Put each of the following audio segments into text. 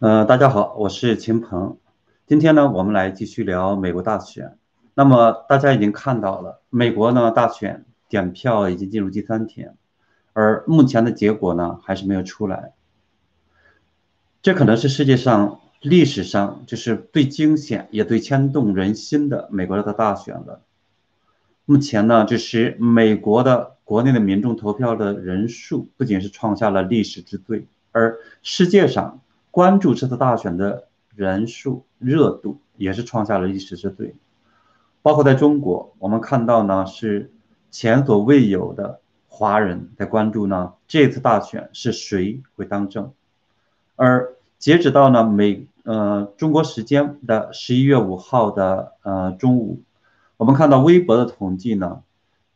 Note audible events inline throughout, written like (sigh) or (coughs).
呃，大家好，我是秦鹏。今天呢，我们来继续聊美国大选。那么大家已经看到了，美国呢大选点票已经进入第三天，而目前的结果呢还是没有出来。这可能是世界上历史上就是最惊险也最牵动人心的美国的大选了。目前呢，就是美国的国内的民众投票的人数不仅是创下了历史之最，而世界上。关注这次大选的人数热度也是创下了历史之最，包括在中国，我们看到呢是前所未有的华人在关注呢这次大选是谁会当政，而截止到呢美呃中国时间的十一月五号的呃中午，我们看到微博的统计呢，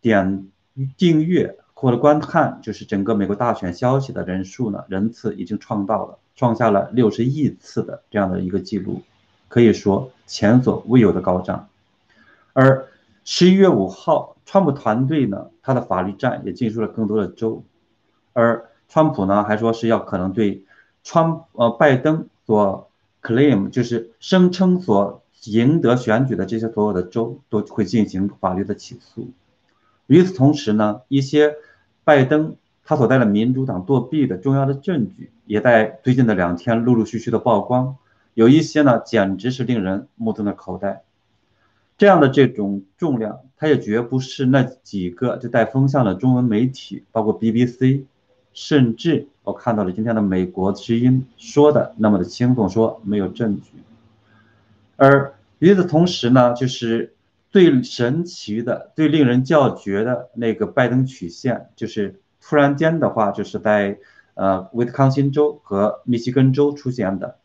点订阅或者观看就是整个美国大选消息的人数呢人次已经创到了。创下了六十亿次的这样的一个记录，可以说前所未有的高涨。而十一月五号，川普团队呢，他的法律战也进入了更多的州，而川普呢还说是要可能对川呃拜登所 claim 就是声称所赢得选举的这些所有的州都会进行法律的起诉。与此同时呢，一些拜登。他所在的民主党作弊的重要的证据，也在最近的两天陆陆续续的曝光，有一些呢，简直是令人目瞪的口呆。这样的这种重量，它也绝不是那几个就带风向的中文媒体，包括 BBC，甚至我看到了今天的美国之音说的那么的轻松，说没有证据。而与此同时呢，就是最神奇的、最令人叫绝的那个拜登曲线，就是。突然间的话，就是在呃威斯康星州和密西根州出现的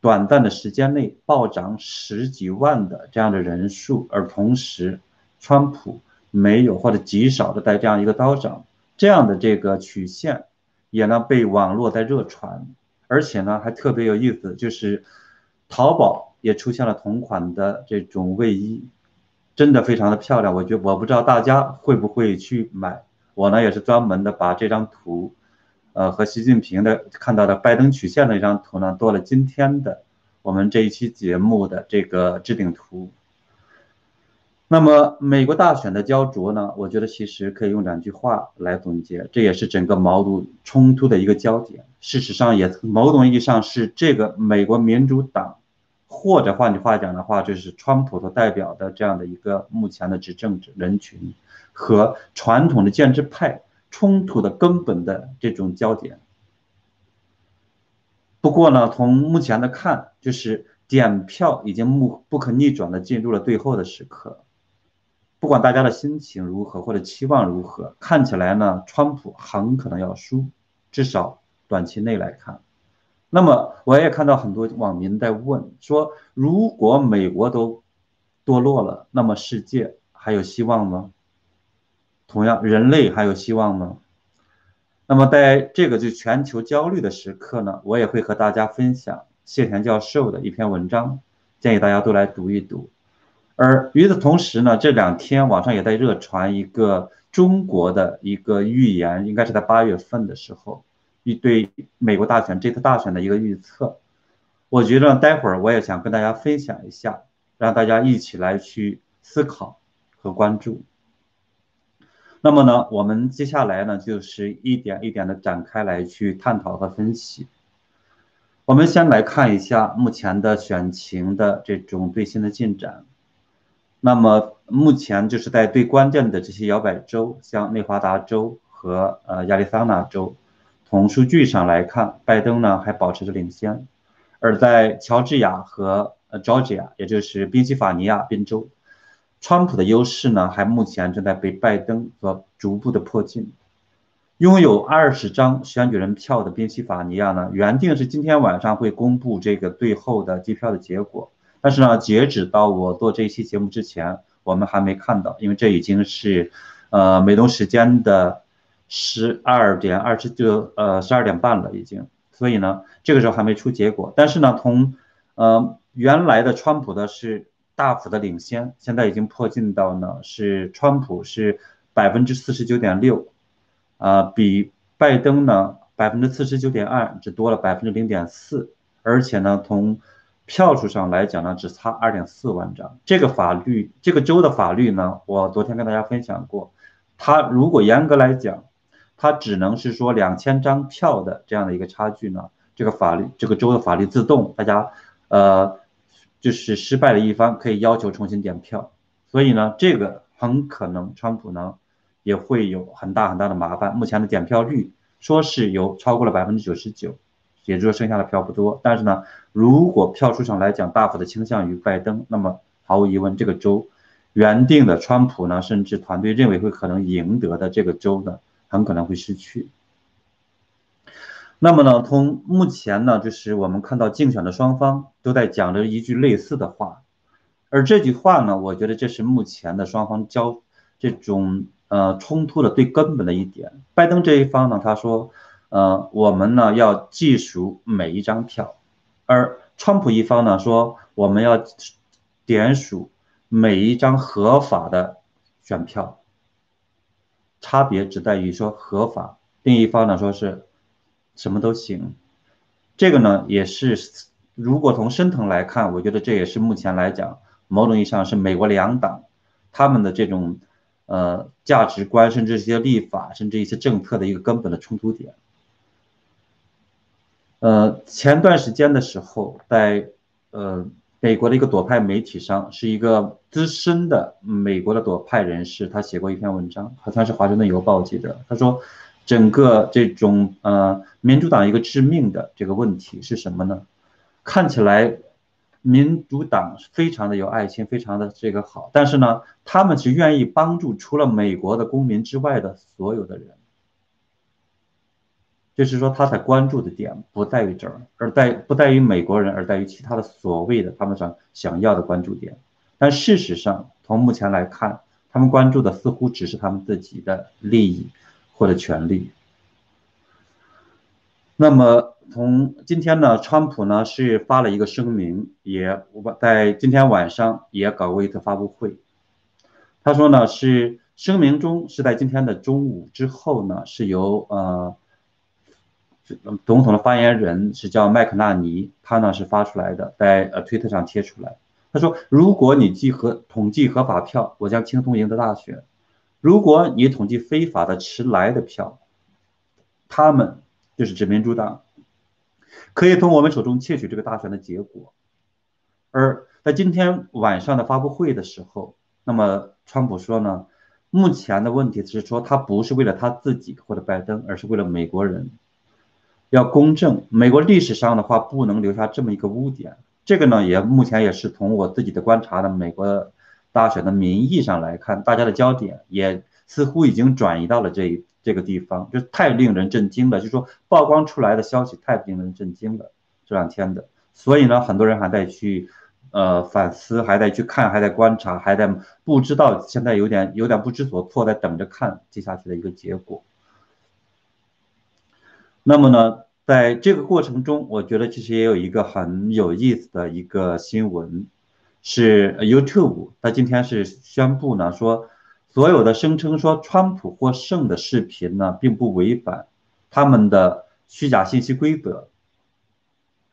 短暂的时间内暴涨十几万的这样的人数，而同时，川普没有或者极少的在这样一个刀涨，这样的这个曲线也呢被网络在热传，而且呢还特别有意思，就是淘宝也出现了同款的这种卫衣，真的非常的漂亮，我觉我不知道大家会不会去买。我呢也是专门的把这张图，呃，和习近平的看到的拜登曲线的一张图呢，做了今天的我们这一期节目的这个置顶图。那么美国大选的焦灼呢，我觉得其实可以用两句话来总结，这也是整个矛盾冲突的一个焦点。事实上，也某种意义上是这个美国民主党，或者换句话讲的话，就是川普所代表的这样的一个目前的执政者人群。和传统的建制派冲突的根本的这种焦点。不过呢，从目前的看，就是点票已经不不可逆转的进入了最后的时刻。不管大家的心情如何或者期望如何，看起来呢，川普很可能要输，至少短期内来看。那么，我也看到很多网民在问说：如果美国都堕落了，那么世界还有希望吗？同样，人类还有希望吗？那么，在这个就全球焦虑的时刻呢，我也会和大家分享谢田教授的一篇文章，建议大家都来读一读。而与此同时呢，这两天网上也在热传一个中国的一个预言，应该是在八月份的时候，一对美国大选这次大选的一个预测。我觉得待会儿我也想跟大家分享一下，让大家一起来去思考和关注。那么呢，我们接下来呢，就是一点一点的展开来去探讨和分析。我们先来看一下目前的选情的这种最新的进展。那么目前就是在最关键的这些摇摆州，像内华达州和呃亚利桑那州，从数据上来看，拜登呢还保持着领先。而在乔治亚和呃 Georgia，也就是宾夕法尼亚宾州。川普的优势呢，还目前正在被拜登所逐步的迫近。拥有二十张选举人票的宾夕法尼亚呢，原定是今天晚上会公布这个最后的计票的结果，但是呢，截止到我做这一期节目之前，我们还没看到，因为这已经是，呃，美东时间的十二点二十就呃十二点半了已经，所以呢，这个时候还没出结果。但是呢，从呃原来的川普的是。大幅的领先，现在已经迫近到呢，是川普是百分之四十九点六，啊，比拜登呢百分之四十九点二只多了百分之零点四，而且呢，从票数上来讲呢，只差二点四万张。这个法律，这个州的法律呢，我昨天跟大家分享过，它如果严格来讲，它只能是说两千张票的这样的一个差距呢，这个法律，这个州的法律自动，大家，呃，就是失败的一方可以要求重新点票。所以呢，这个很可能川普呢也会有很大很大的麻烦。目前的点票率说是有超过了百分之九十九。也就是说，剩下的票不多。但是呢，如果票数上来讲大幅的倾向于拜登，那么毫无疑问，这个州原定的川普呢，甚至团队认为会可能赢得的这个州呢，很可能会失去。那么呢，从目前呢，就是我们看到竞选的双方都在讲着一句类似的话，而这句话呢，我觉得这是目前的双方交这种呃冲突的最根本的一点。拜登这一方呢，他说。呃，我们呢要计数每一张票，而川普一方呢说我们要点数每一张合法的选票，差别只在于说合法，另一方呢说是什么都行，这个呢也是如果从深层来看，我觉得这也是目前来讲某种意义上是美国两党他们的这种呃价值观，甚至一些立法，甚至一些政策的一个根本的冲突点。呃，前段时间的时候，在呃美国的一个左派媒体上，是一个资深的美国的左派人士，他写过一篇文章，好像是《华盛顿邮报》记得，他说，整个这种呃民主党一个致命的这个问题是什么呢？看起来民主党非常的有爱心，非常的这个好，但是呢，他们是愿意帮助除了美国的公民之外的所有的人。就是说，他在关注的点不在于这儿，而在不在于美国人，而在于其他的所谓的他们想想要的关注点。但事实上，从目前来看，他们关注的似乎只是他们自己的利益或者权利。那么，从今天呢，川普呢是发了一个声明，也我在今天晚上也搞过一次发布会。他说呢，是声明中是在今天的中午之后呢，是由呃。总统的发言人是叫麦克纳尼，他呢是发出来的，在呃推特上贴出来。他说：“如果你集合统计合法票，我将轻松赢得大选；如果你统计非法的迟来的票，他们就是指民主党，可以从我们手中窃取这个大选的结果。”而在今天晚上的发布会的时候，那么川普说呢，目前的问题是说他不是为了他自己或者拜登，而是为了美国人。要公正，美国历史上的话不能留下这么一个污点。这个呢，也目前也是从我自己的观察的美国大选的民意上来看，大家的焦点也似乎已经转移到了这这个地方，就太令人震惊了。就说曝光出来的消息太令人震惊了，这两天的，所以呢，很多人还在去呃反思，还在去看，还在观察，还在不知道，现在有点有点不知所措，在等着看接下去的一个结果。那么呢，在这个过程中，我觉得其实也有一个很有意思的一个新闻，是 YouTube，它今天是宣布呢，说所有的声称说川普获胜的视频呢，并不违反他们的虚假信息规则，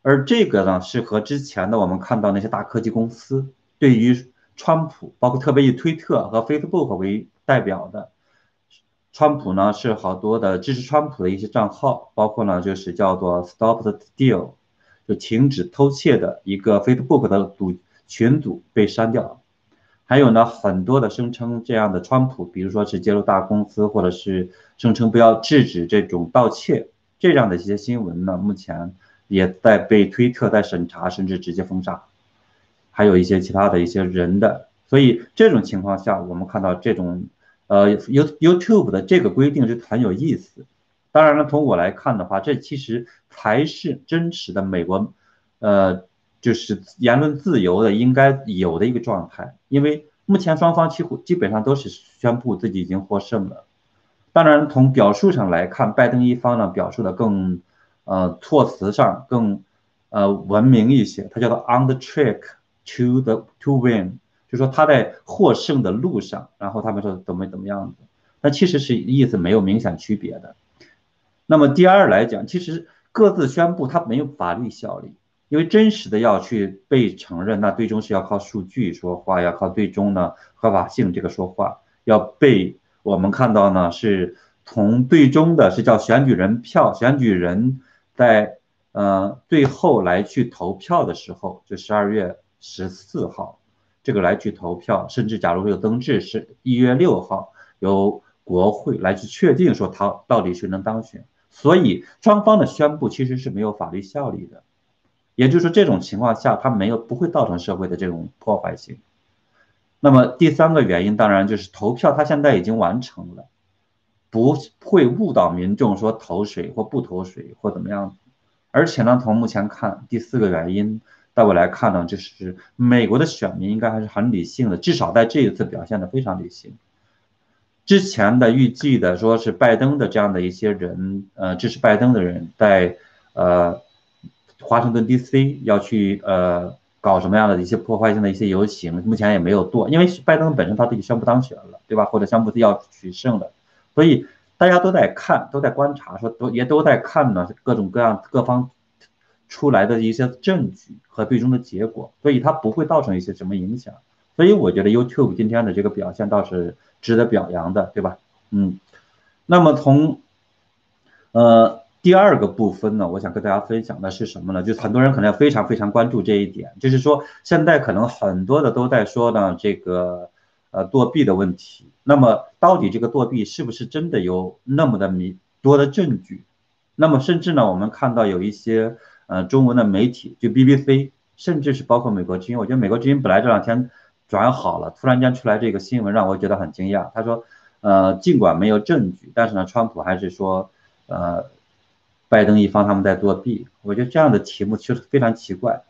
而这个呢，是和之前的我们看到那些大科技公司对于川普，包括特别以推特和 Facebook 为代表的。川普呢是好多的支持川普的一些账号，包括呢就是叫做 Stop the Steal，就停止偷窃的一个 Facebook 的组群组被删掉了，还有呢很多的声称这样的川普，比如说是揭露大公司，或者是声称不要制止这种盗窃这样的一些新闻呢，目前也在被推特在审查，甚至直接封杀，还有一些其他的一些人的，所以这种情况下，我们看到这种。呃，You YouTube 的这个规定是很有意思。当然了，从我来看的话，这其实才是真实的美国，呃，就是言论自由的应该有的一个状态。因为目前双方几乎基本上都是宣布自己已经获胜了。当然，从表述上来看，拜登一方呢表述的更，呃，措辞上更，呃，文明一些。他叫做 On the track to the to win。就说他在获胜的路上，然后他们说怎么怎么样子，那其实是意思没有明显区别的。那么第二来讲，其实各自宣布它没有法律效力，因为真实的要去被承认，那最终是要靠数据说话，要靠最终呢合法性这个说话，要被我们看到呢是从最终的是叫选举人票，选举人在呃最后来去投票的时候，就十二月十四号这个来去投票，甚至假如说有增至是一月六号由国会来去确定说他到底谁能当选，所以双方的宣布其实是没有法律效力的。也就是说，这种情况下，它没有不会造成社会的这种破坏性。那么第三个原因，当然就是投票，它现在已经完成了，不会误导民众说投谁或不投谁或怎么样。而且呢，从目前看，第四个原因，在我来看呢，就是美国的选民应该还是很理性的，至少在这一次表现的非常理性。之前的预计的说是拜登的这样的一些人，呃，支持拜登的人在，呃。华盛顿 D.C. 要去呃搞什么样的一些破坏性的一些游行，目前也没有做，因为拜登本身他自己宣布当选了，对吧？或者宣布要取胜了，所以大家都在看，都在观察，说都也都在看呢各种各样各方出来的一些证据和最终的结果，所以它不会造成一些什么影响。所以我觉得 YouTube 今天的这个表现倒是值得表扬的，对吧？嗯，那么从呃。第二个部分呢，我想跟大家分享的是什么呢？就是很多人可能要非常非常关注这一点，就是说现在可能很多的都在说呢，这个呃作弊的问题。那么到底这个作弊是不是真的有那么的迷多的证据？那么甚至呢，我们看到有一些呃中文的媒体，就 BBC，甚至是包括美国之音，我觉得美国之音本来这两天转好了，突然间出来这个新闻让我觉得很惊讶。他说，呃，尽管没有证据，但是呢，川普还是说，呃。拜登一方他们在作弊，我觉得这样的题目其实非常奇怪。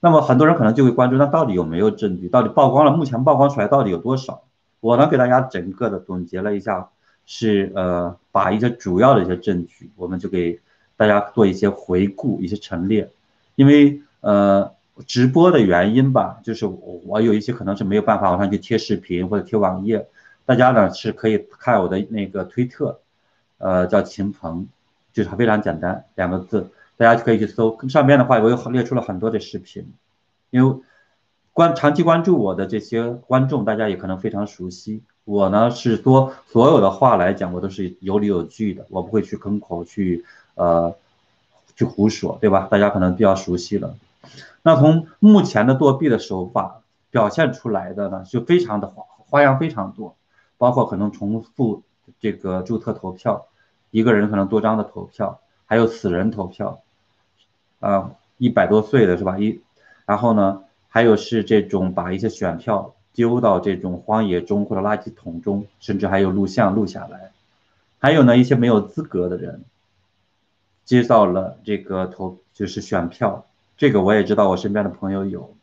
那么很多人可能就会关注，那到底有没有证据？到底曝光了？目前曝光出来到底有多少？我呢给大家整个的总结了一下，是呃把一些主要的一些证据，我们就给大家做一些回顾、一些陈列。因为呃直播的原因吧，就是我有一些可能是没有办法往上去贴视频或者贴网页，大家呢是可以看我的那个推特，呃叫秦鹏。就是非常简单，两个字，大家就可以去搜。上面的话，我有列出了很多的视频，因为关长期关注我的这些观众，大家也可能非常熟悉。我呢是说，所有的话来讲，我都是有理有据的，我不会去坑口去呃去胡说，对吧？大家可能比较熟悉了。那从目前的作弊的手法表现出来的呢，就非常的花花样非常多，包括可能重复这个注册投票。一个人可能多张的投票，还有死人投票，啊，一百多岁的是吧？一，然后呢，还有是这种把一些选票丢到这种荒野中或者垃圾桶中，甚至还有录像录下来，还有呢一些没有资格的人接到了这个投就是选票，这个我也知道，我身边的朋友有，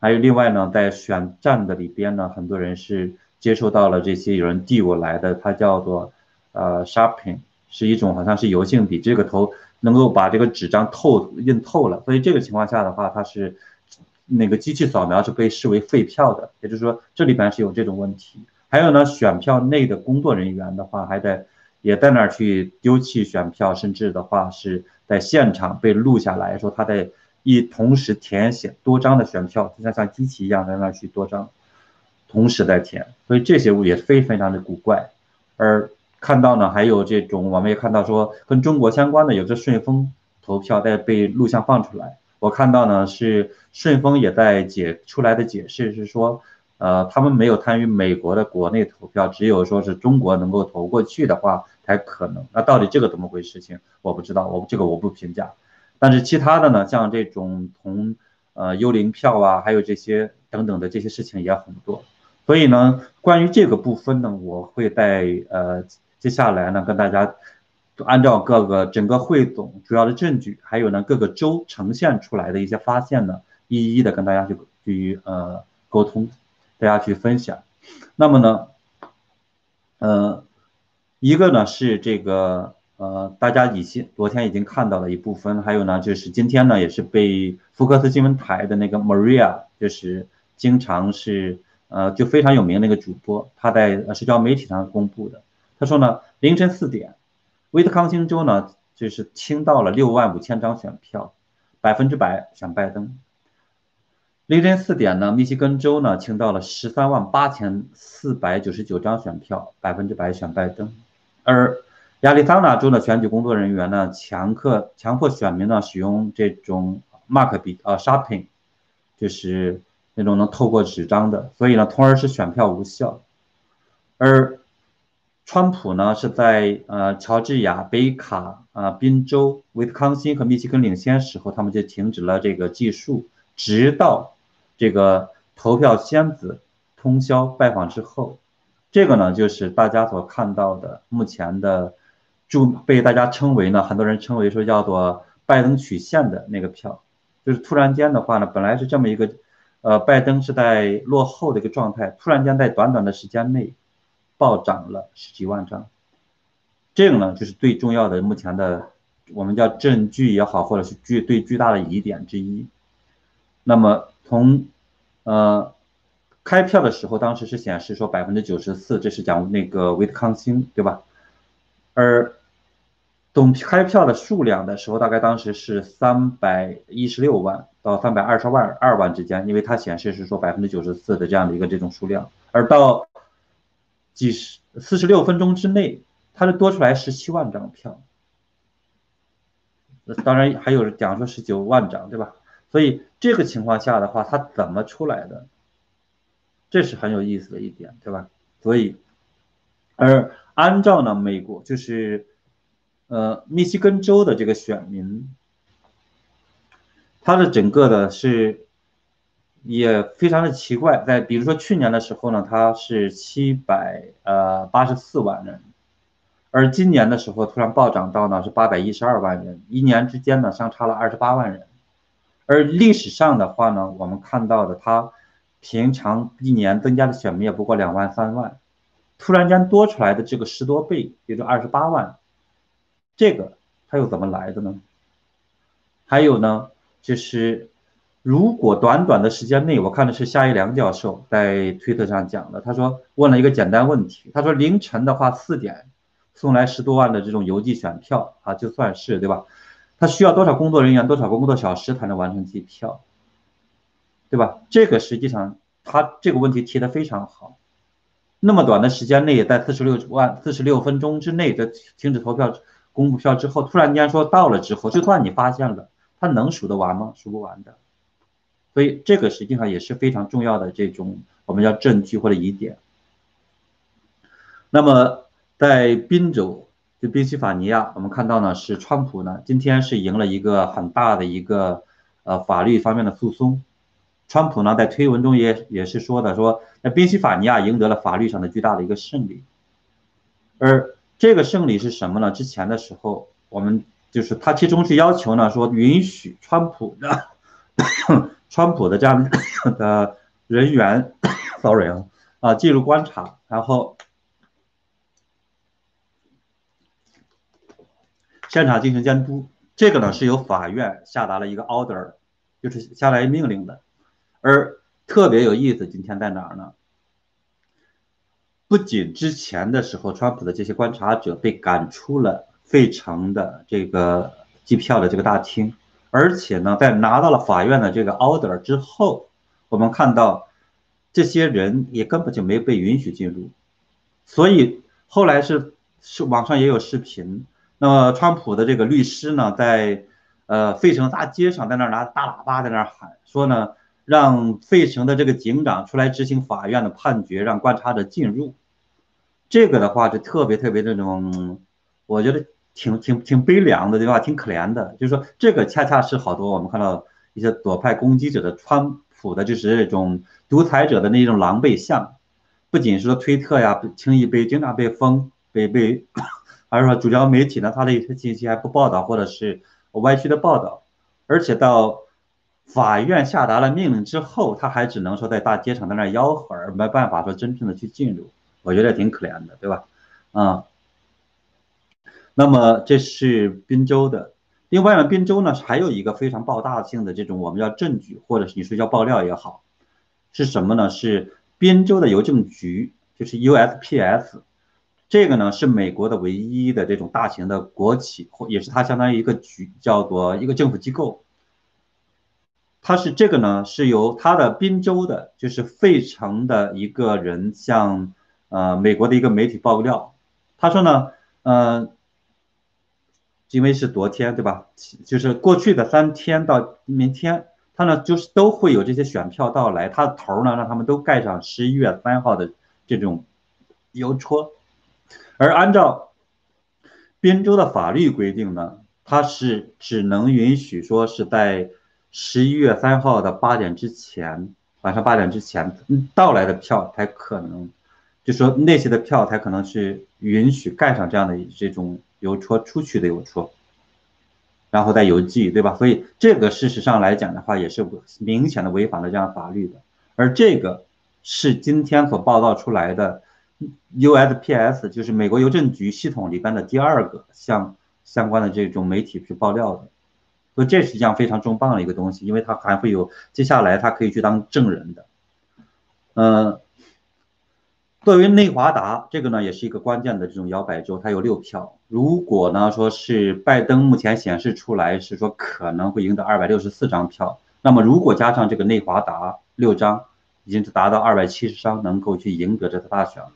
还有另外呢，在选站的里边呢，很多人是接受到了这些有人递过来的，它叫做。呃，sharpening 是一种好像是油性笔，这个头能够把这个纸张透印透了，所以这个情况下的话，它是那个机器扫描是被视为废票的，也就是说这里边是有这种问题。还有呢，选票内的工作人员的话，还在也在那儿去丢弃选票，甚至的话是在现场被录下来说他在一同时填写多张的选票，就像像机器一样在那儿去多张同时在填，所以这些物也非非常的古怪，而。看到呢，还有这种，我们也看到说跟中国相关的，有着顺丰投票在被录像放出来。我看到呢是顺丰也在解出来的解释是说，呃，他们没有参与美国的国内投票，只有说是中国能够投过去的话才可能。那到底这个怎么回事？情我不知道，我这个我不评价。但是其他的呢，像这种从呃幽灵票啊，还有这些等等的这些事情也很多。所以呢，关于这个部分呢，我会在呃。接下来呢，跟大家按照各个整个汇总主要的证据，还有呢各个州呈现出来的一些发现呢，一一的跟大家去去呃沟通，大家去分享。那么呢，呃，一个呢是这个呃大家已经昨天已经看到了一部分，还有呢就是今天呢也是被福克斯新闻台的那个 Maria，就是经常是呃就非常有名那个主播，他在社交媒体上公布的。他说呢，凌晨四点，威斯康星州呢就是清到了六万五千张选票，百分之百选拜登。凌晨四点呢，密西根州呢清到了十三万八千四百九十九张选票，百分之百选拜登。而亚利桑那州的选举工作人员呢，强迫强迫选民呢使用这种 mark 笔啊 sharping，就是那种能透过纸张的，所以呢，从而使选票无效。而川普呢是在呃乔治亚、北卡啊、宾州、威斯康星和密西根领先时候，他们就停止了这个计数，直到这个投票仙子通宵拜访之后，这个呢就是大家所看到的目前的。就被大家称为呢，很多人称为说叫做拜登曲线的那个票，就是突然间的话呢，本来是这么一个，呃，拜登是在落后的一个状态，突然间在短短的时间内暴涨了十几万张，这个呢就是最重要的目前的我们叫证据也好，或者是巨最巨大的疑点之一。那么从呃开票的时候，当时是显示说百分之九十四，这是讲那个维特康星对吧？而总开票的数量的时候，大概当时是三百一十六万到三百二十万二万之间，因为它显示是说百分之九十四的这样的一个这种数量，而到几十四十六分钟之内，它是多出来十七万张票，当然还有讲说十九万张，对吧？所以这个情况下的话，它怎么出来的？这是很有意思的一点，对吧？所以，而按照呢，美国就是。呃，密西根州的这个选民，他的整个的是也非常的奇怪，在比如说去年的时候呢，它是七百呃八十四万人，而今年的时候突然暴涨到呢是八百一十二万人，一年之间呢相差了二十八万人，而历史上的话呢，我们看到的他平常一年增加的选民也不过两万三万，突然间多出来的这个十多倍，也就二十八万。这个它又怎么来的呢？还有呢，就是如果短短的时间内，我看的是夏一良教授在推特上讲的，他说问了一个简单问题，他说凌晨的话四点送来十多万的这种邮寄选票啊，就算是对吧？他需要多少工作人员，多少个工作小时才能完成计票，对吧？这个实际上他这个问题提的非常好，那么短的时间内，在四十六万四十六分钟之内的停止投票。公布票之后，突然间说到了之后，就算你发现了，他能数得完吗？数不完的。所以这个实际上也是非常重要的这种我们叫证据或者疑点。那么在宾州，就宾夕法尼亚，我们看到呢是川普呢今天是赢了一个很大的一个呃法律方面的诉讼。川普呢在推文中也也是说的，说那宾夕法尼亚赢得了法律上的巨大的一个胜利，而。这个胜利是什么呢？之前的时候，我们就是他其中是要求呢，说允许川普的川普的这样的人员，(coughs) sorry 啊，啊进入观察，然后现场进行监督。这个呢是由法院下达了一个 order，就是下来命令的。而特别有意思，今天在哪儿呢？不仅之前的时候，川普的这些观察者被赶出了费城的这个机票的这个大厅，而且呢，在拿到了法院的这个 order 之后，我们看到这些人也根本就没被允许进入。所以后来是是网上也有视频，那么川普的这个律师呢，在呃费城大街上在那拿大喇叭在那喊说呢，让费城的这个警长出来执行法院的判决，让观察者进入。这个的话就特别特别那种，我觉得挺挺挺悲凉的，对吧？挺可怜的。就是说，这个恰恰是好多我们看到一些左派攻击者的川普的，就是这种独裁者的那种狼狈相。不仅是说推特呀，轻易被经常被封，被被，(coughs) 还是说主流媒体呢，他的一些信息还不报道，或者是歪曲的报道。而且到法院下达了命令之后，他还只能说在大街上在那吆喝，而没办法说真正的去进入。我觉得挺可怜的，对吧？啊，那么这是滨州的。另外呢，滨州呢还有一个非常爆炸性的这种我们叫证据，或者是你说叫爆料也好，是什么呢？是滨州的邮政局，就是 USPS。这个呢是美国的唯一的这种大型的国企，或也是它相当于一个局，叫做一个政府机构。他是这个呢，是由他的宾州的，就是费城的一个人向呃美国的一个媒体爆料，他说呢，呃，因为是昨天对吧？就是过去的三天到明天，他呢就是都会有这些选票到来，他的头呢让他们都盖上十一月三号的这种邮戳，而按照宾州的法律规定呢，他是只能允许说是在。十一月三号的八点之前，晚上八点之前到来的票才可能，就说那些的票才可能是允许盖上这样的这种邮戳出去的邮戳，然后再邮寄，对吧？所以这个事实上来讲的话，也是明显的违反了这样法律的。而这个是今天所报道出来的 USPS，就是美国邮政局系统里边的第二个向相关的这种媒体去爆料的。所以这是一样非常重磅的一个东西，因为它还会有接下来它可以去当证人的。嗯，作为内华达这个呢，也是一个关键的这种摇摆州，它有六票。如果呢说是拜登目前显示出来是说可能会赢得二百六十四张票，那么如果加上这个内华达六张，已经是达到二百七十张，能够去赢得这次大选了。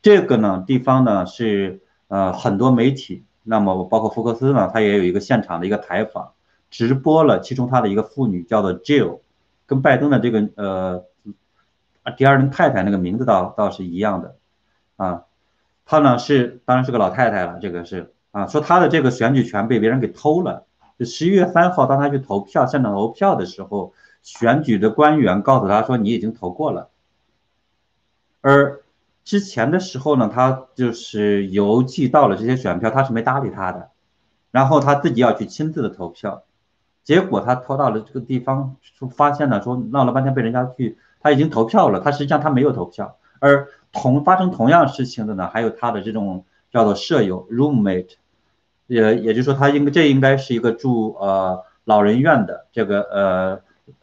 这个呢地方呢是呃很多媒体。那么包括福克斯呢，他也有一个现场的一个采访，直播了其中他的一个妇女叫做 Jill，跟拜登的这个呃啊第二任太太那个名字倒倒是一样的，啊，她呢是当然是个老太太了，这个是啊，说她的这个选举权被别人给偷了，就十一月三号当她去投票现场投票的时候，选举的官员告诉她说你已经投过了，而。之前的时候呢，他就是邮寄到了这些选票，他是没搭理他的，然后他自己要去亲自的投票，结果他投到了这个地方，说发现了说闹了半天被人家去，他已经投票了，他实际上他没有投票，而同发生同样事情的呢，还有他的这种叫做舍友 roommate，也也就是说他应该这应该是一个住呃老人院的这个呃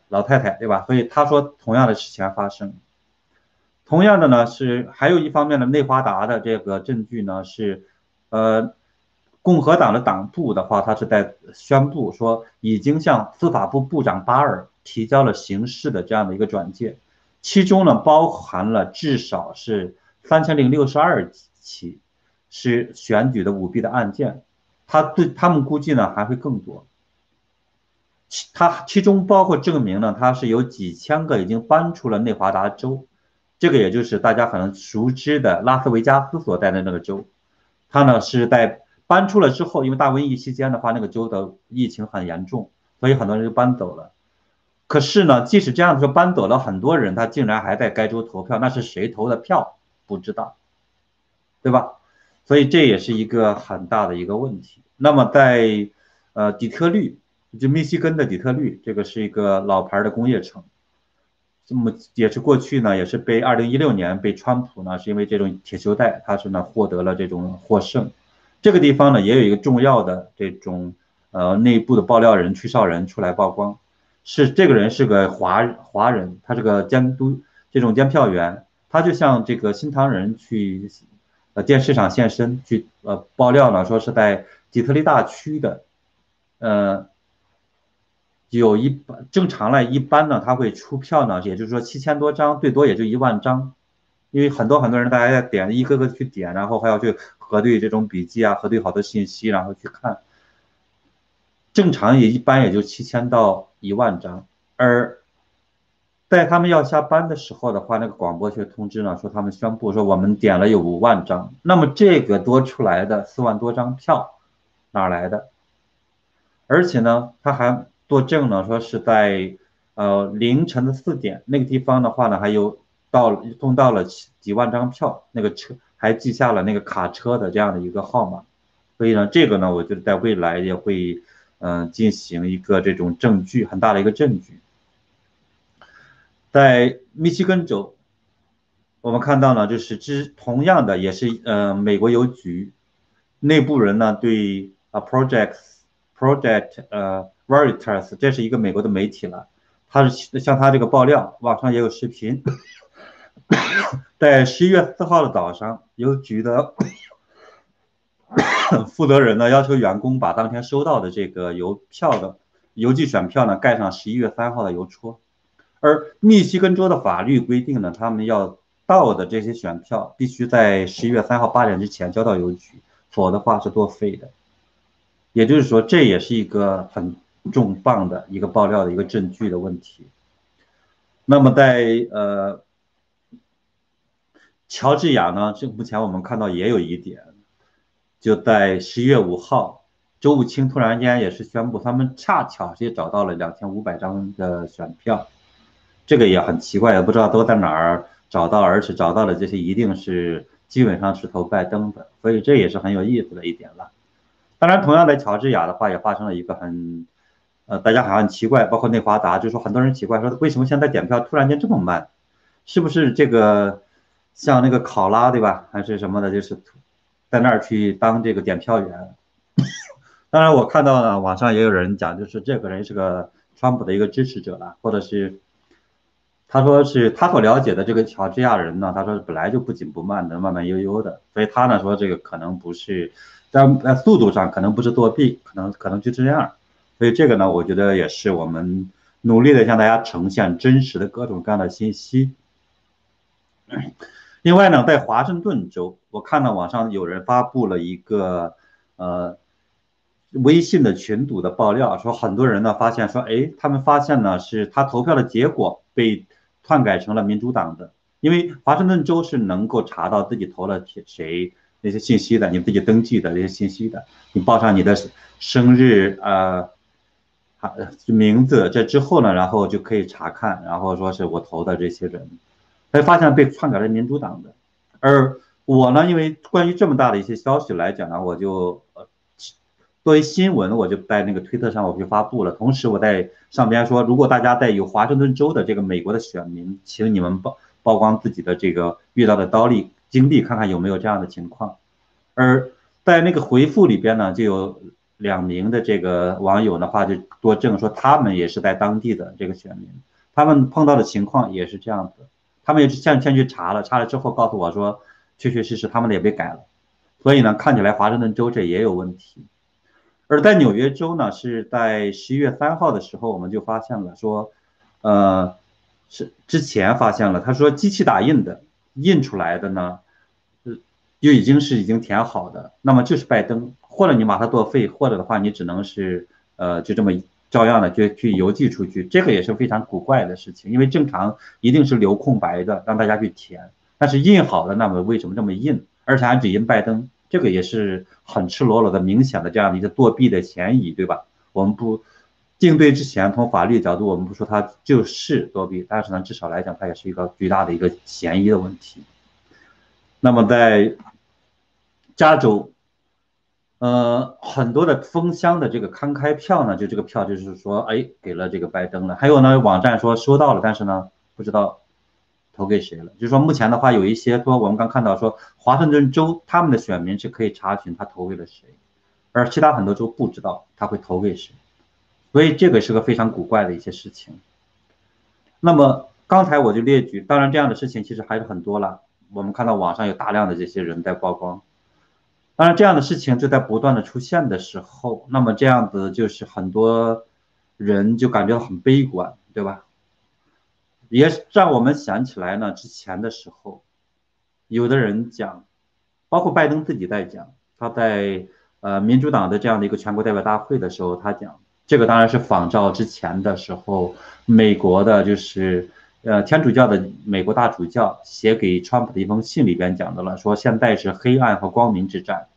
老太太对吧？所以他说同样的事情发生。同样的呢，是还有一方面的内华达的这个证据呢，是，呃，共和党的党部的话，他是在宣布说，已经向司法部部长巴尔提交了刑事的这样的一个转介，其中呢包含了至少是三千零六十二起是选举的舞弊的案件，他对他们估计呢还会更多，其他其中包括证明呢，他是有几千个已经搬出了内华达州。这个也就是大家可能熟知的拉斯维加斯所在的那个州，他呢是在搬出了之后，因为大瘟疫期间的话，那个州的疫情很严重，所以很多人就搬走了。可是呢，即使这样说搬走了很多人，他竟然还在该州投票，那是谁投的票不知道，对吧？所以这也是一个很大的一个问题。那么在呃底特律，就密西根的底特律，这个是一个老牌的工业城。这么也是过去呢，也是被二零一六年被川普呢，是因为这种铁锈带，他是呢获得了这种获胜。这个地方呢，也有一个重要的这种呃内部的爆料人屈少人出来曝光，是这个人是个华华人，他是个监督这种监票员，他就像这个新唐人去呃电视上现身去呃爆料呢，说是在底特律大区的呃。有一般正常来，一般呢，他会出票呢，也就是说七千多张，最多也就一万张，因为很多很多人大家要点一个个去点，然后还要去核对这种笔记啊，核对好多信息，然后去看。正常也一般也就七千到一万张，而在他们要下班的时候的话，那个广播却通知呢，说他们宣布说我们点了有五万张，那么这个多出来的四万多张票哪来的？而且呢，他还。作证呢，说是在呃凌晨的四点那个地方的话呢，还有到送到了几万张票，那个车还记下了那个卡车的这样的一个号码，所以呢，这个呢，我觉得在未来也会嗯进行一个这种证据很大的一个证据。在密西根州，我们看到呢，就是之同样的也是呃美国邮局内部人呢对啊 projects project 呃。Veritas，这是一个美国的媒体了，他是像他这个爆料，网上也有视频，(coughs) 在十一月四号的早上，邮局的 (coughs) 负责人呢要求员工把当天收到的这个邮票的邮寄选票呢盖上十一月三号的邮戳，而密西根州的法律规定呢，他们要到的这些选票必须在十一月三号八点之前交到邮局，否则的话是作废的。也就是说，这也是一个很重磅的一个爆料的一个证据的问题。那么在呃，乔治亚呢，这目前我们看到也有一点，就在十一月五号，周务清突然间也是宣布，他们恰巧是找到了两千五百张的选票，这个也很奇怪，也不知道都在哪儿找到，而且找到的这些一定是基本上是投拜登的，所以这也是很有意思的一点了。当然，同样在乔治亚的话，也发生了一个很，呃，大家好像很奇怪，包括内华达，就说很多人奇怪，说为什么现在点票突然间这么慢？是不是这个像那个考拉对吧，还是什么的，就是在那儿去当这个点票员？当然，我看到呢网上也有人讲，就是这个人是个川普的一个支持者了，或者是他说是他所了解的这个乔治亚人呢，他说本来就不紧不慢的，慢慢悠悠的，所以他呢说这个可能不是。在在速度上可能不是作弊，可能可能就这样，所以这个呢，我觉得也是我们努力的向大家呈现真实的各种各样的信息。另外呢，在华盛顿州，我看到网上有人发布了一个呃微信的群组的爆料，说很多人呢发现说，哎，他们发现呢是他投票的结果被篡改成了民主党的，因为华盛顿州是能够查到自己投了谁。那些信息的，你自己登记的这些信息的，你报上你的生日啊，好名字，这之后呢，然后就可以查看，然后说是我投的这些人，才发现被篡改了民主党的。而我呢，因为关于这么大的一些消息来讲呢，我就呃作为新闻，我就在那个推特上我就发布了，同时我在上边说，如果大家在有华盛顿州的这个美国的选民，请你们曝曝光自己的这个遇到的刀力。经历看看有没有这样的情况，而在那个回复里边呢，就有两名的这个网友的话就作证说他们也是在当地的这个选民，他们碰到的情况也是这样子，他们也是先先去查了，查了之后告诉我说，确确实实他们的也被改了，所以呢，看起来华盛顿州这也有问题，而在纽约州呢，是在十一月三号的时候，我们就发现了说，呃，是之前发现了，他说机器打印的。印出来的呢，呃，就已经是已经填好的，那么就是拜登，或者你把它作废，或者的话你只能是呃就这么照样的就去邮寄出去，这个也是非常古怪的事情，因为正常一定是留空白的让大家去填，但是印好的那么为什么这么印，而且还只印拜登，这个也是很赤裸裸的明显的这样的一个作弊的嫌疑，对吧？我们不。定对之前，从法律角度，我们不说他就是作弊，但是呢，至少来讲，它也是一个巨大的一个嫌疑的问题。那么在加州，呃，很多的封箱的这个刊开票呢，就这个票就是说，哎，给了这个拜登了。还有呢，网站说收到了，但是呢，不知道投给谁了。就是说，目前的话，有一些说，我们刚看到说，华盛顿州他们的选民是可以查询他投给了谁，而其他很多州不知道他会投给谁。所以这个是个非常古怪的一些事情。那么刚才我就列举，当然这样的事情其实还是很多了。我们看到网上有大量的这些人在曝光，当然这样的事情就在不断的出现的时候，那么这样子就是很多人就感觉到很悲观，对吧？也让我们想起来呢，之前的时候，有的人讲，包括拜登自己在讲，他在呃民主党的这样的一个全国代表大会的时候，他讲。这个当然是仿照之前的时候，美国的就是呃天主教的美国大主教写给川普的一封信里边讲的了，说现在是黑暗和光明之战。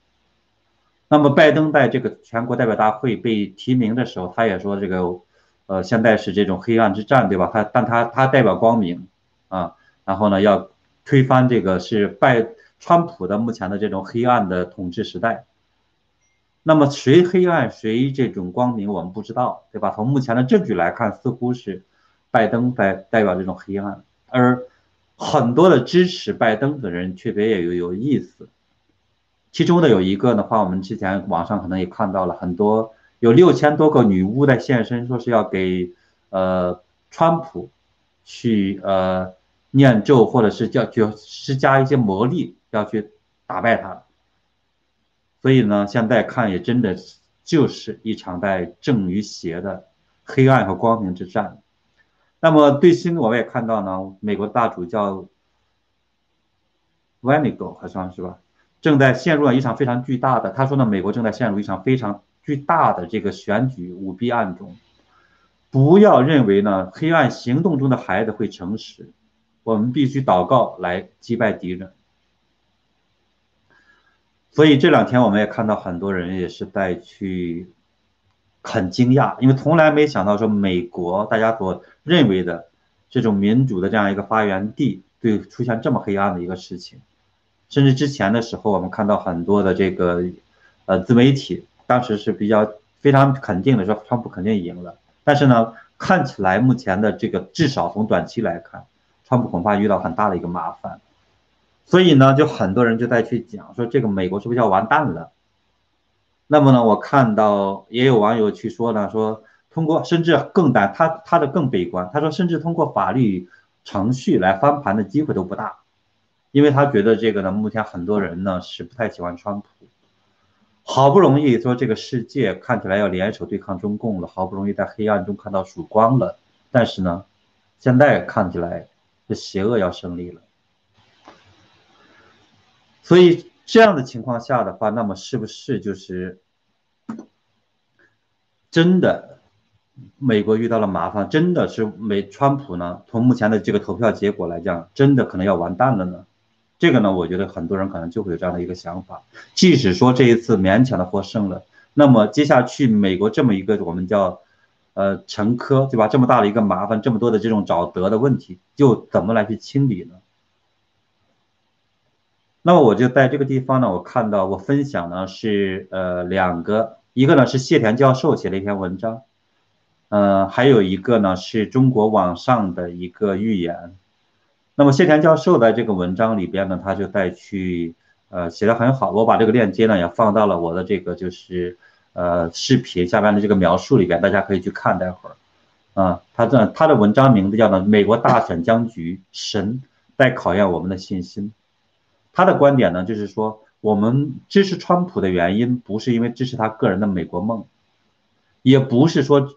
那么拜登在这个全国代表大会被提名的时候，他也说这个呃现在是这种黑暗之战，对吧？他但他他代表光明啊，然后呢要推翻这个是拜川普的目前的这种黑暗的统治时代。那么谁黑暗谁这种光明，我们不知道，对吧？从目前的证据来看，似乎是拜登在代表这种黑暗，而很多的支持拜登的人却别也有有意思。其中的有一个的话，我们之前网上可能也看到了很多，有六千多个女巫在现身，说是要给呃川普去呃念咒，或者是叫就施加一些魔力，要去打败他。所以呢，现在看也真的就是一场在正与邪的黑暗和光明之战。那么最新的我们也看到呢，美国大主教 v a n i g o 好像是吧，正在陷入了一场非常巨大的，他说呢，美国正在陷入一场非常巨大的这个选举舞弊案中。不要认为呢，黑暗行动中的孩子会诚实，我们必须祷告来击败敌人。所以这两天我们也看到很多人也是在去很惊讶，因为从来没想到说美国大家所认为的这种民主的这样一个发源地，对出现这么黑暗的一个事情。甚至之前的时候，我们看到很多的这个呃自媒体，当时是比较非常肯定的说，川普肯定赢了。但是呢，看起来目前的这个至少从短期来看，川普恐怕遇到很大的一个麻烦，所以呢，就很多人就在去讲说这个美国是不是要完蛋了？那么呢，我看到也有网友去说呢，说通过甚至更担他他的更悲观，他说甚至通过法律程序来翻盘的机会都不大，因为他觉得这个呢，目前很多人呢是不太喜欢川普。好不容易说这个世界看起来要联手对抗中共了，好不容易在黑暗中看到曙光了，但是呢，现在看起来这邪恶要胜利了。所以这样的情况下的话，那么是不是就是真的美国遇到了麻烦？真的是美川普呢？从目前的这个投票结果来讲，真的可能要完蛋了呢？这个呢，我觉得很多人可能就会有这样的一个想法，即使说这一次勉强的获胜了，那么接下去美国这么一个我们叫，呃，沉疴，对吧？这么大的一个麻烦，这么多的这种找得的问题，就怎么来去清理呢？那么我就在这个地方呢，我看到我分享呢是呃两个，一个呢是谢田教授写了一篇文章，呃，还有一个呢是中国网上的一个预言。那么谢田教授的这个文章里边呢，他就带去呃写的很好，我把这个链接呢也放到了我的这个就是呃视频下边的这个描述里边，大家可以去看待会儿啊。他这他的文章名字叫呢《美国大选僵局，神在考验我们的信心》。他的观点呢就是说，我们支持川普的原因不是因为支持他个人的美国梦，也不是说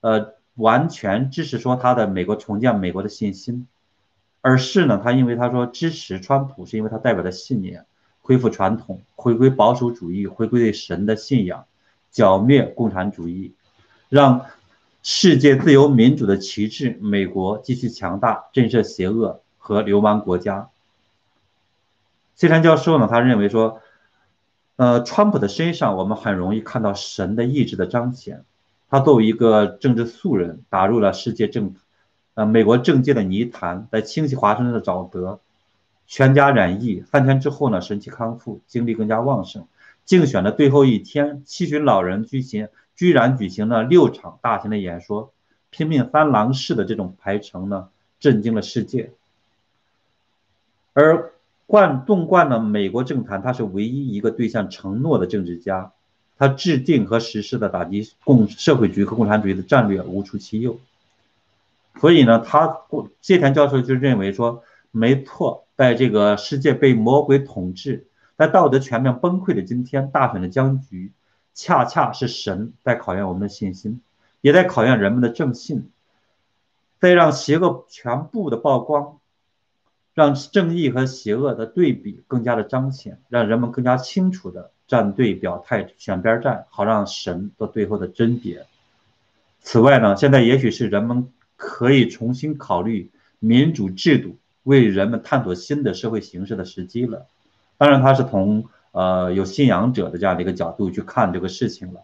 呃完全支持说他的美国重建美国的信心。而是呢，他因为他说支持川普，是因为他代表的信念，恢复传统，回归保守主义，回归对神的信仰，剿灭共产主义，让世界自由民主的旗帜，美国继续强大，震慑邪恶和流氓国家。谢山教授呢，他认为说，呃，川普的身上我们很容易看到神的意志的彰显，他作为一个政治素人，打入了世界政。呃，美国政界的泥潭，在清洗华盛顿的沼泽，全家染疫，三天之后呢，神奇康复，精力更加旺盛。竞选的最后一天，七旬老人举行，居然举行了六场大型的演说，拼命三郎式的这种排程呢，震惊了世界。而冠纵贯了美国政坛，他是唯一一个兑现承诺的政治家，他制定和实施的打击共社会主义和共产主义的战略无出其右。所以呢，他谢田教授就认为说，没错，在这个世界被魔鬼统治，在道德全面崩溃的今天，大选的僵局，恰恰是神在考验我们的信心，也在考验人们的正信，在让邪恶全部的曝光，让正义和邪恶的对比更加的彰显，让人们更加清楚的站队表态，选边站，好让神做最后的甄别。此外呢，现在也许是人们。可以重新考虑民主制度为人们探索新的社会形式的时机了。当然，他是从呃有信仰者的这样的一个角度去看这个事情了。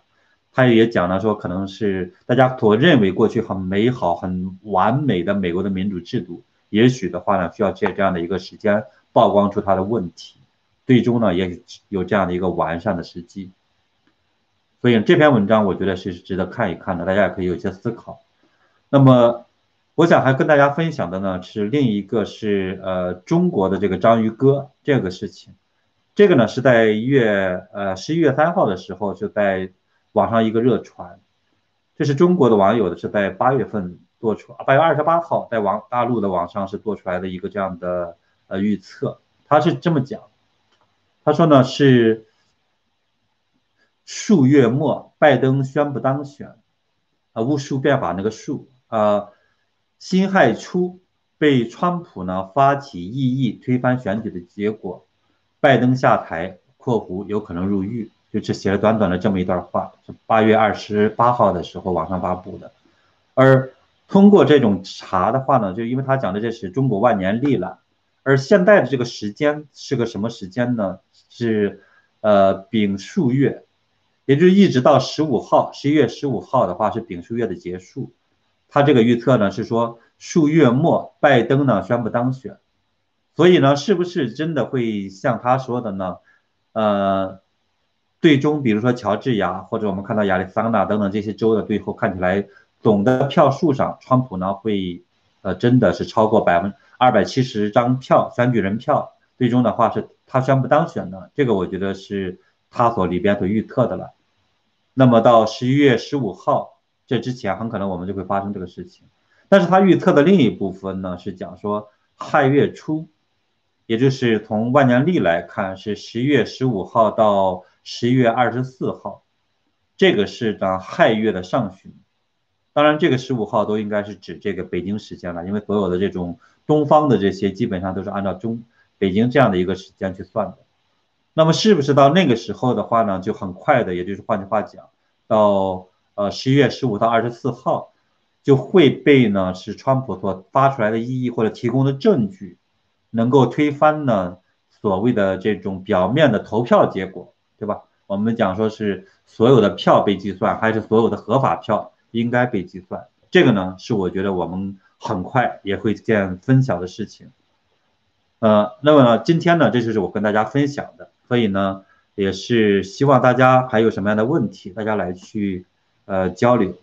他也讲了说，可能是大家所认为过去很美好、很完美的美国的民主制度，也许的话呢，需要借这样的一个时间曝光出它的问题，最终呢，也有这样的一个完善的时机。所以这篇文章我觉得是值得看一看的，大家也可以有些思考。那么，我想还跟大家分享的呢是另一个是呃中国的这个章鱼哥这个事情，这个呢是在一月呃十一月三号的时候就在网上一个热传，这是中国的网友的是在八月份做出，八月二十八号在网大陆的网上是做出来的一个这样的呃预测，他是这么讲，他说呢是数月末拜登宣布当选。啊，巫术变法那个术呃，辛亥初被川普呢发起异议推翻选举的结果，拜登下台（括弧有可能入狱），就只写了短短的这么一段话，是八月二十八号的时候网上发布的。而通过这种查的话呢，就因为他讲的这是中国万年历了，而现在的这个时间是个什么时间呢？是呃丙戌月。也就是一直到十五号，十一月十五号的话是丙戌月的结束。他这个预测呢是说，数月末拜登呢宣布当选。所以呢，是不是真的会像他说的呢？呃，最终比如说乔治亚或者我们看到亚利桑那等等这些州的最后看起来总的票数上，川普呢会呃真的是超过百分二百七十张票选举人票，最终的话是他宣布当选的。这个我觉得是。他所里边所预测的了，那么到十一月十五号这之前，很可能我们就会发生这个事情。但是他预测的另一部分呢，是讲说亥月初，也就是从万年历来看是十月十五号到十一月二十四号，这个是呢亥月的上旬。当然，这个十五号都应该是指这个北京时间了，因为所有的这种东方的这些基本上都是按照中北京这样的一个时间去算的。那么是不是到那个时候的话呢，就很快的，也就是换句话讲，到呃十一月十五到二十四号，就会被呢是川普所发出来的异议或者提供的证据，能够推翻呢所谓的这种表面的投票结果，对吧？我们讲说是所有的票被计算，还是所有的合法票应该被计算？这个呢是我觉得我们很快也会见分晓的事情。呃，那么呢，今天呢，这就是我跟大家分享的。所以呢，也是希望大家还有什么样的问题，大家来去呃交流。